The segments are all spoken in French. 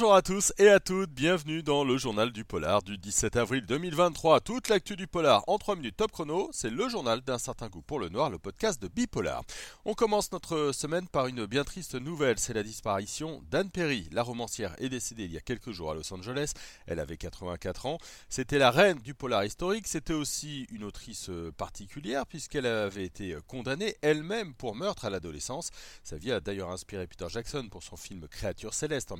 Bonjour à tous et à toutes, bienvenue dans le journal du polar du 17 avril 2023. Toute l'actu du polar en 3 minutes top chrono, c'est le journal d'un certain goût pour le noir, le podcast de Bipolar. On commence notre semaine par une bien triste nouvelle, c'est la disparition d'Anne Perry. La romancière est décédée il y a quelques jours à Los Angeles, elle avait 84 ans. C'était la reine du polar historique, c'était aussi une autrice particulière puisqu'elle avait été condamnée elle-même pour meurtre à l'adolescence. Sa vie a d'ailleurs inspiré Peter Jackson pour son film Créature céleste en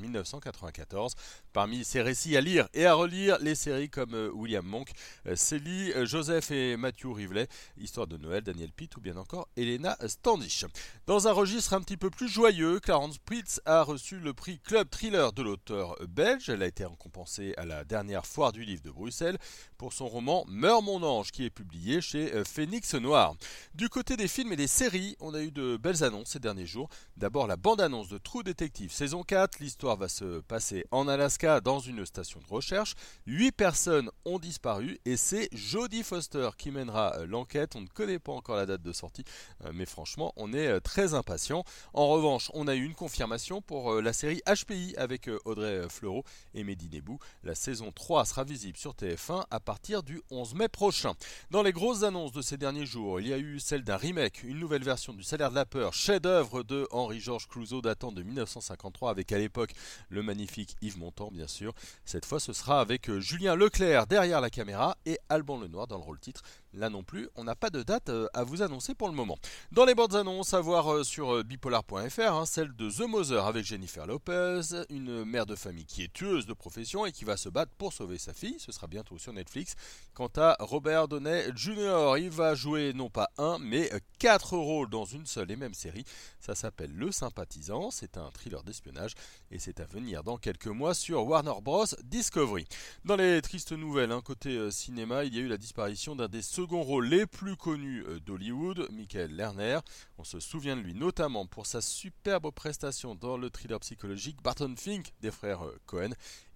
1994. Parmi ses récits à lire et à relire, les séries comme euh, William Monk, euh, Célie, euh, Joseph et Matthew Rivelet, Histoire de Noël, Daniel Pitt ou bien encore Elena Standish. Dans un registre un petit peu plus joyeux, Clarence Pritz a reçu le prix Club Thriller de l'auteur belge. Elle a été récompensée à la dernière foire du livre de Bruxelles pour son roman Meurs mon ange qui est publié chez Phoenix Noir. Du côté des films et des séries, on a eu de belles annonces ces derniers jours. D'abord la bande-annonce de True Detective saison 4, l'histoire va se passer en Alaska dans une station de recherche. Huit personnes ont disparu et c'est Jodie Foster qui mènera euh, l'enquête. On ne connaît pas encore la date de sortie, euh, mais franchement, on est euh, très impatient. En revanche, on a eu une confirmation pour la série HPI avec Audrey Fleurot et Mehdi Nebou. La saison 3 sera visible sur TF1 à partir du 11 mai prochain. Dans les grosses annonces de ces derniers jours, il y a eu celle d'un remake, une nouvelle version du Salaire de la peur, chef-d'œuvre de Henri-Georges Clouzot datant de 1953 avec à l'époque le magnifique Yves Montand, bien sûr. Cette fois, ce sera avec euh, Julien Leclerc derrière la caméra et Alban Lenoir dans le rôle titre. Là non plus, on n'a pas de date euh, à vous annoncer pour le moment. Dans les bandes annonces, à voir euh, sur bipolar.fr, hein, celle de The Mother avec Jennifer Lopez, une mère de famille qui est tueuse de profession et qui va se battre pour sauver sa fille. Ce sera bientôt sur Netflix. Quant à Robert Downey Jr., il va jouer non pas un, mais quatre rôles dans une seule et même série. Ça s'appelle Le Sympathisant. C'est un thriller d'espionnage et c'est à venir dans quelques mois sur Warner Bros. Discovery. Dans les tristes nouvelles, hein, côté euh, cinéma, il y a eu la disparition d'un des seconds rôles les plus connus euh, d'Hollywood, Michael Lerner. On se souvient de lui notamment pour sa superbe prestation dans le thriller psychologique Barton Fink des frères euh, Cohen.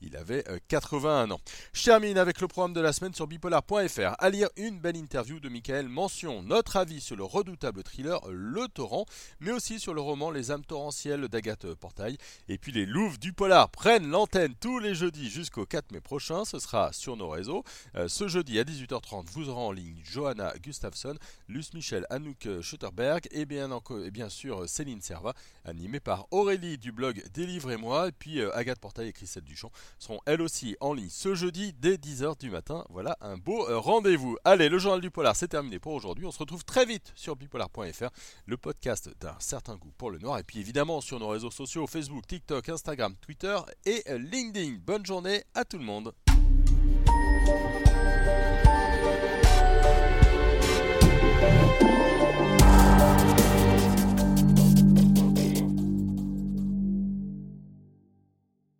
Il avait 81 ans. Je termine avec le programme de la semaine sur bipolar.fr. À lire une belle interview de Michael Mention, notre avis sur le redoutable thriller Le Torrent, mais aussi sur le roman Les âmes torrentielles d'Agathe Portail. Et puis les Louves du Polar prennent l'antenne tous les jeudis jusqu'au 4 mai prochain. Ce sera sur nos réseaux. Euh, ce jeudi à 18h30, vous aurez en ligne Johanna Gustafsson, Luce Michel, Anouk Schutterberg et bien, et bien sûr Céline Serva, animée par Aurélie du blog Délivrez-moi. Et puis euh, Agathe Portail et Christelle Duchamp seront elles aussi en ligne ce jeudi dès 10h du matin. Voilà un beau euh, rendez-vous. Allez, le journal du polar, c'est terminé pour aujourd'hui. On se retrouve très vite sur bipolar.fr, le podcast d'un certain goût pour le noir. Et puis évidemment sur nos réseaux sociaux Facebook, TikTok, Instagram, Twitter et LinkedIn. Bonne journée à tout le monde.